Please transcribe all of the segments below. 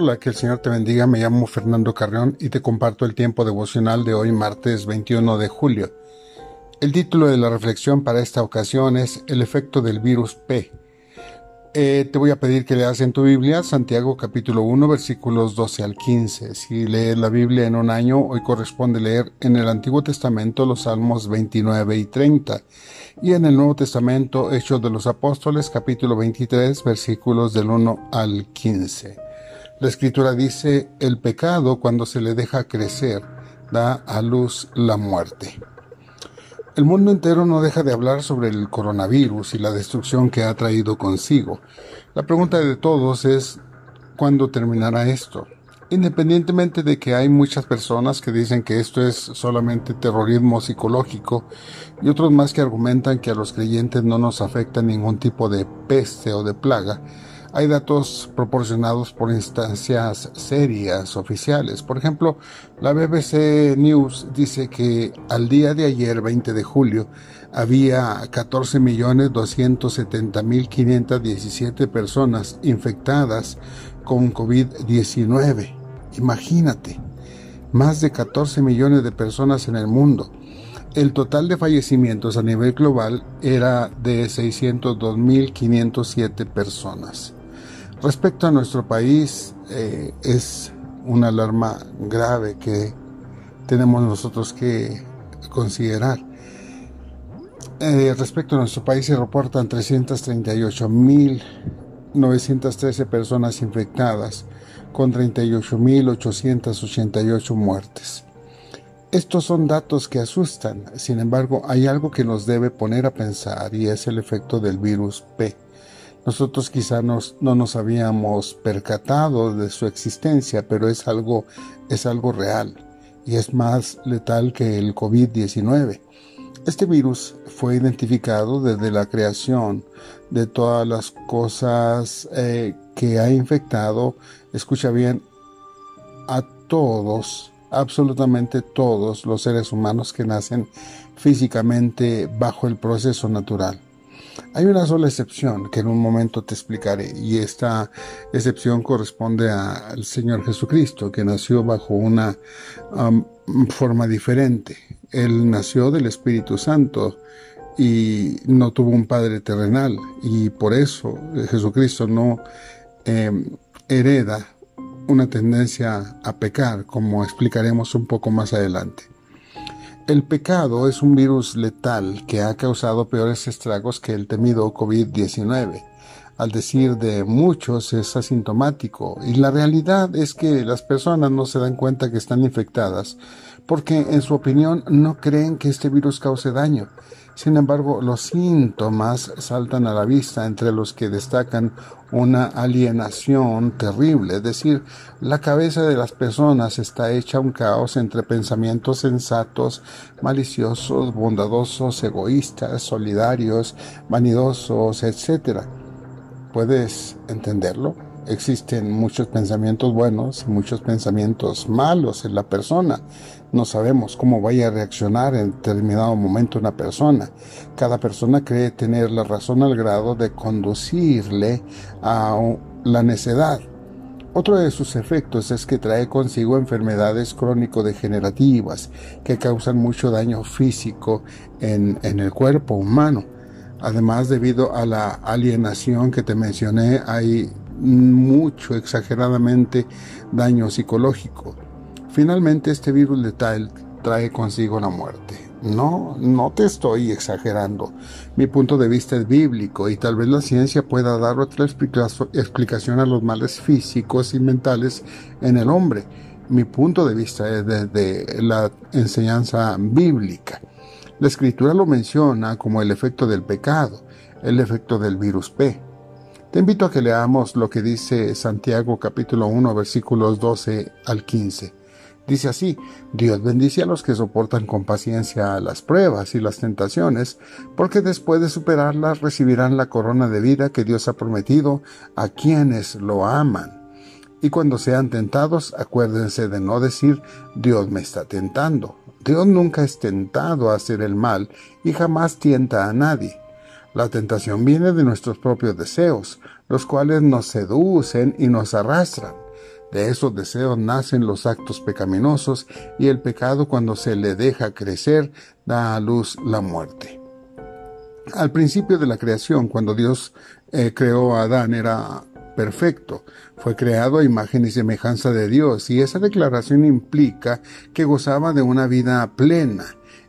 Hola, que el Señor te bendiga. Me llamo Fernando Carrión y te comparto el tiempo devocional de hoy, martes 21 de julio. El título de la reflexión para esta ocasión es El efecto del virus P. Eh, te voy a pedir que leas en tu Biblia Santiago capítulo 1 versículos 12 al 15. Si lees la Biblia en un año, hoy corresponde leer en el Antiguo Testamento los Salmos 29 y 30 y en el Nuevo Testamento Hechos de los Apóstoles capítulo 23 versículos del 1 al 15. La escritura dice, el pecado cuando se le deja crecer da a luz la muerte. El mundo entero no deja de hablar sobre el coronavirus y la destrucción que ha traído consigo. La pregunta de todos es, ¿cuándo terminará esto? Independientemente de que hay muchas personas que dicen que esto es solamente terrorismo psicológico y otros más que argumentan que a los creyentes no nos afecta ningún tipo de peste o de plaga, hay datos proporcionados por instancias serias oficiales. Por ejemplo, la BBC News dice que al día de ayer, 20 de julio, había 14.270.517 personas infectadas con COVID-19. Imagínate, más de 14 millones de personas en el mundo. El total de fallecimientos a nivel global era de 602.507 personas. Respecto a nuestro país, eh, es una alarma grave que tenemos nosotros que considerar. Eh, respecto a nuestro país se reportan 338.913 personas infectadas con 38.888 muertes. Estos son datos que asustan, sin embargo hay algo que nos debe poner a pensar y es el efecto del virus P nosotros quizá no nos habíamos percatado de su existencia, pero es algo, es algo real y es más letal que el COVID-19. Este virus fue identificado desde la creación de todas las cosas eh, que ha infectado, escucha bien, a todos, absolutamente todos los seres humanos que nacen físicamente bajo el proceso natural. Hay una sola excepción que en un momento te explicaré y esta excepción corresponde al Señor Jesucristo que nació bajo una um, forma diferente. Él nació del Espíritu Santo y no tuvo un Padre terrenal y por eso Jesucristo no em, hereda una tendencia a pecar como explicaremos un poco más adelante. El pecado es un virus letal que ha causado peores estragos que el temido COVID-19. Al decir de muchos es asintomático y la realidad es que las personas no se dan cuenta que están infectadas porque en su opinión no creen que este virus cause daño. Sin embargo, los síntomas saltan a la vista entre los que destacan una alienación terrible, es decir, la cabeza de las personas está hecha un caos entre pensamientos sensatos, maliciosos, bondadosos, egoístas, solidarios, vanidosos, etc. ¿Puedes entenderlo? Existen muchos pensamientos buenos y muchos pensamientos malos en la persona. No sabemos cómo vaya a reaccionar en determinado momento una persona. Cada persona cree tener la razón al grado de conducirle a la necedad. Otro de sus efectos es que trae consigo enfermedades crónico-degenerativas que causan mucho daño físico en, en el cuerpo humano. Además, debido a la alienación que te mencioné, hay mucho, exageradamente, daño psicológico. Finalmente, este virus letal trae consigo la muerte. No, no te estoy exagerando. Mi punto de vista es bíblico y tal vez la ciencia pueda dar otra explicación a los males físicos y mentales en el hombre. Mi punto de vista es desde la enseñanza bíblica. La escritura lo menciona como el efecto del pecado, el efecto del virus P. Te invito a que leamos lo que dice Santiago capítulo 1 versículos 12 al 15. Dice así, Dios bendice a los que soportan con paciencia las pruebas y las tentaciones, porque después de superarlas recibirán la corona de vida que Dios ha prometido a quienes lo aman. Y cuando sean tentados, acuérdense de no decir, Dios me está tentando. Dios nunca es tentado a hacer el mal y jamás tienta a nadie. La tentación viene de nuestros propios deseos, los cuales nos seducen y nos arrastran. De esos deseos nacen los actos pecaminosos y el pecado cuando se le deja crecer da a luz la muerte. Al principio de la creación, cuando Dios eh, creó a Adán, era perfecto. Fue creado a imagen y semejanza de Dios y esa declaración implica que gozaba de una vida plena,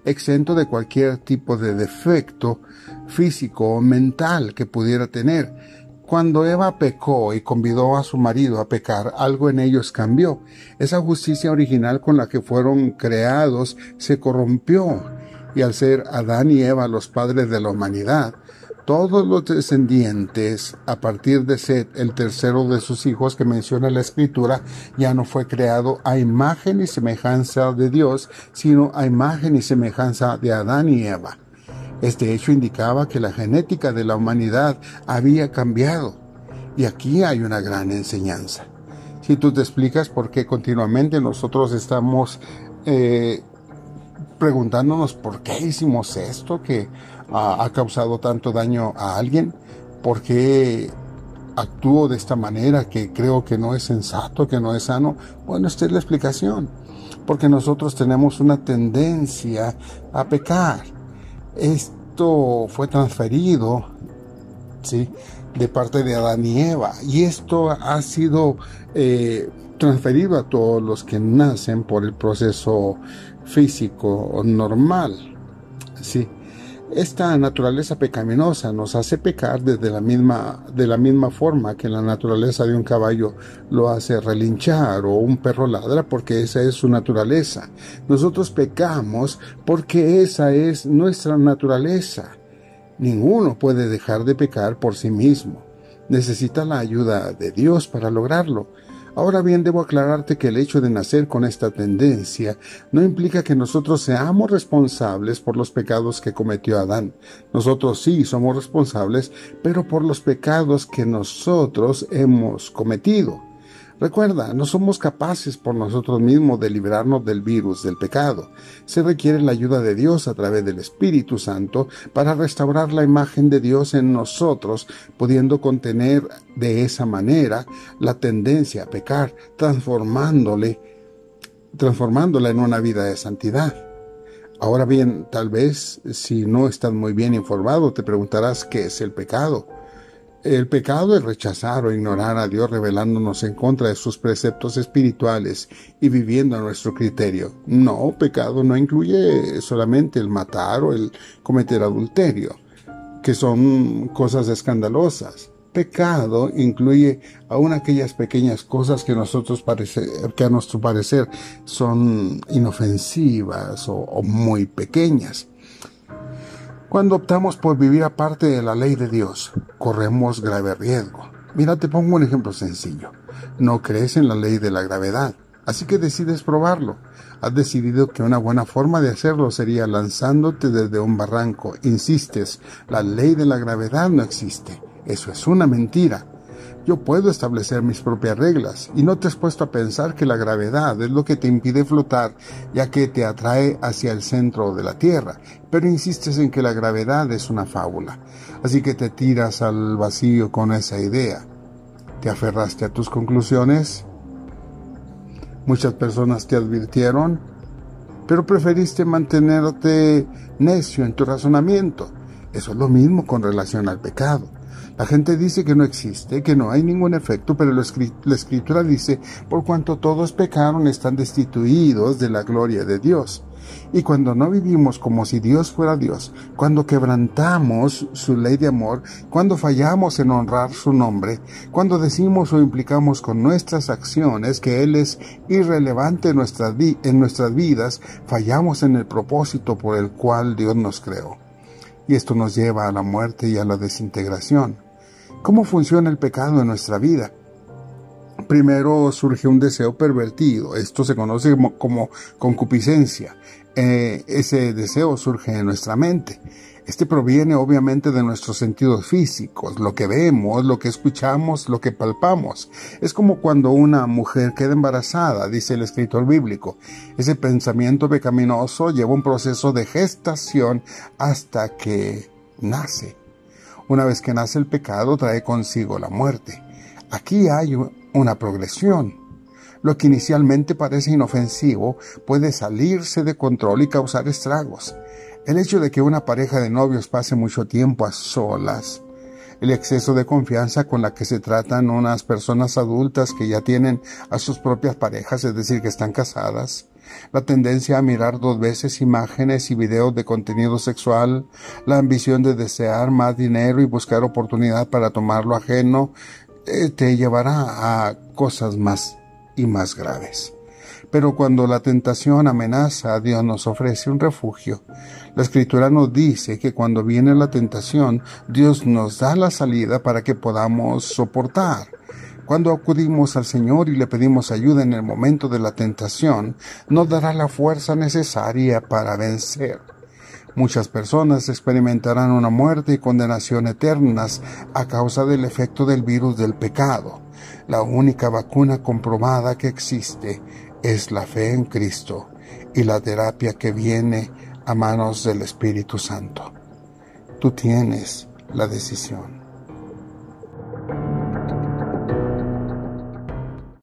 exento de cualquier tipo de defecto físico o mental que pudiera tener. Cuando Eva pecó y convidó a su marido a pecar, algo en ellos cambió. Esa justicia original con la que fueron creados se corrompió y al ser Adán y Eva los padres de la humanidad, todos los descendientes, a partir de Seth, el tercero de sus hijos que menciona la escritura, ya no fue creado a imagen y semejanza de Dios, sino a imagen y semejanza de Adán y Eva. Este hecho indicaba que la genética de la humanidad había cambiado. Y aquí hay una gran enseñanza. Si tú te explicas por qué continuamente nosotros estamos eh, preguntándonos por qué hicimos esto, que ha, causado tanto daño a alguien, por qué actúo de esta manera que creo que no es sensato, que no es sano. Bueno, esta es la explicación. Porque nosotros tenemos una tendencia a pecar. Esto fue transferido, ¿sí? De parte de Adán y Eva. Y esto ha sido eh, transferido a todos los que nacen por el proceso físico normal. Sí. Esta naturaleza pecaminosa nos hace pecar desde la misma, de la misma forma que la naturaleza de un caballo lo hace relinchar o un perro ladra porque esa es su naturaleza. Nosotros pecamos porque esa es nuestra naturaleza. Ninguno puede dejar de pecar por sí mismo. Necesita la ayuda de Dios para lograrlo. Ahora bien, debo aclararte que el hecho de nacer con esta tendencia no implica que nosotros seamos responsables por los pecados que cometió Adán. Nosotros sí somos responsables, pero por los pecados que nosotros hemos cometido. Recuerda, no somos capaces por nosotros mismos de librarnos del virus del pecado. Se requiere la ayuda de Dios a través del Espíritu Santo para restaurar la imagen de Dios en nosotros, pudiendo contener de esa manera la tendencia a pecar, transformándole, transformándola en una vida de santidad. Ahora bien, tal vez si no estás muy bien informado, te preguntarás qué es el pecado. El pecado es rechazar o ignorar a Dios revelándonos en contra de sus preceptos espirituales y viviendo a nuestro criterio. No, pecado no incluye solamente el matar o el cometer adulterio, que son cosas escandalosas. Pecado incluye aún aquellas pequeñas cosas que, nosotros parece, que a nuestro parecer son inofensivas o muy pequeñas. Cuando optamos por vivir aparte de la ley de Dios, corremos grave riesgo. Mira, te pongo un ejemplo sencillo. No crees en la ley de la gravedad, así que decides probarlo. Has decidido que una buena forma de hacerlo sería lanzándote desde un barranco. Insistes, la ley de la gravedad no existe. Eso es una mentira. Yo puedo establecer mis propias reglas y no te has puesto a pensar que la gravedad es lo que te impide flotar ya que te atrae hacia el centro de la Tierra, pero insistes en que la gravedad es una fábula, así que te tiras al vacío con esa idea. ¿Te aferraste a tus conclusiones? Muchas personas te advirtieron, pero preferiste mantenerte necio en tu razonamiento. Eso es lo mismo con relación al pecado. La gente dice que no existe, que no hay ningún efecto, pero la escritura dice, por cuanto todos pecaron están destituidos de la gloria de Dios. Y cuando no vivimos como si Dios fuera Dios, cuando quebrantamos su ley de amor, cuando fallamos en honrar su nombre, cuando decimos o implicamos con nuestras acciones que Él es irrelevante en nuestras, vidas, fallamos en el propósito por el cual Dios nos creó. Y esto nos lleva a la muerte y a la desintegración. ¿Cómo funciona el pecado en nuestra vida? Primero surge un deseo pervertido, esto se conoce como, concupiscencia. Eh, ese deseo surge en nuestra mente. Este proviene obviamente de nuestros sentidos físicos, lo que vemos, lo que escuchamos, lo que palpamos. Es como cuando una mujer queda embarazada, dice el escritor bíblico. Ese pensamiento pecaminoso lleva un proceso de gestación hasta que nace. Una vez que nace el pecado trae consigo la muerte. Aquí hay una progresión. Lo que inicialmente parece inofensivo puede salirse de control y causar estragos. El hecho de que una pareja de novios pase mucho tiempo a solas, el exceso de confianza con la que se tratan unas personas adultas que ya tienen a sus propias parejas, es decir, que están casadas, la tendencia a mirar dos veces imágenes y videos de contenido sexual, la ambición de desear más dinero y buscar oportunidad para tomarlo ajeno, eh, te llevará a cosas más y más graves. Pero cuando la tentación amenaza, Dios nos ofrece un refugio. La escritura nos dice que cuando viene la tentación, Dios nos da la salida para que podamos soportar. Cuando acudimos al Señor y le pedimos ayuda en el momento de la tentación, nos dará la fuerza necesaria para vencer. Muchas personas experimentarán una muerte y condenación eternas a causa del efecto del virus del pecado. La única vacuna comprobada que existe es la fe en Cristo y la terapia que viene a manos del Espíritu Santo. Tú tienes la decisión.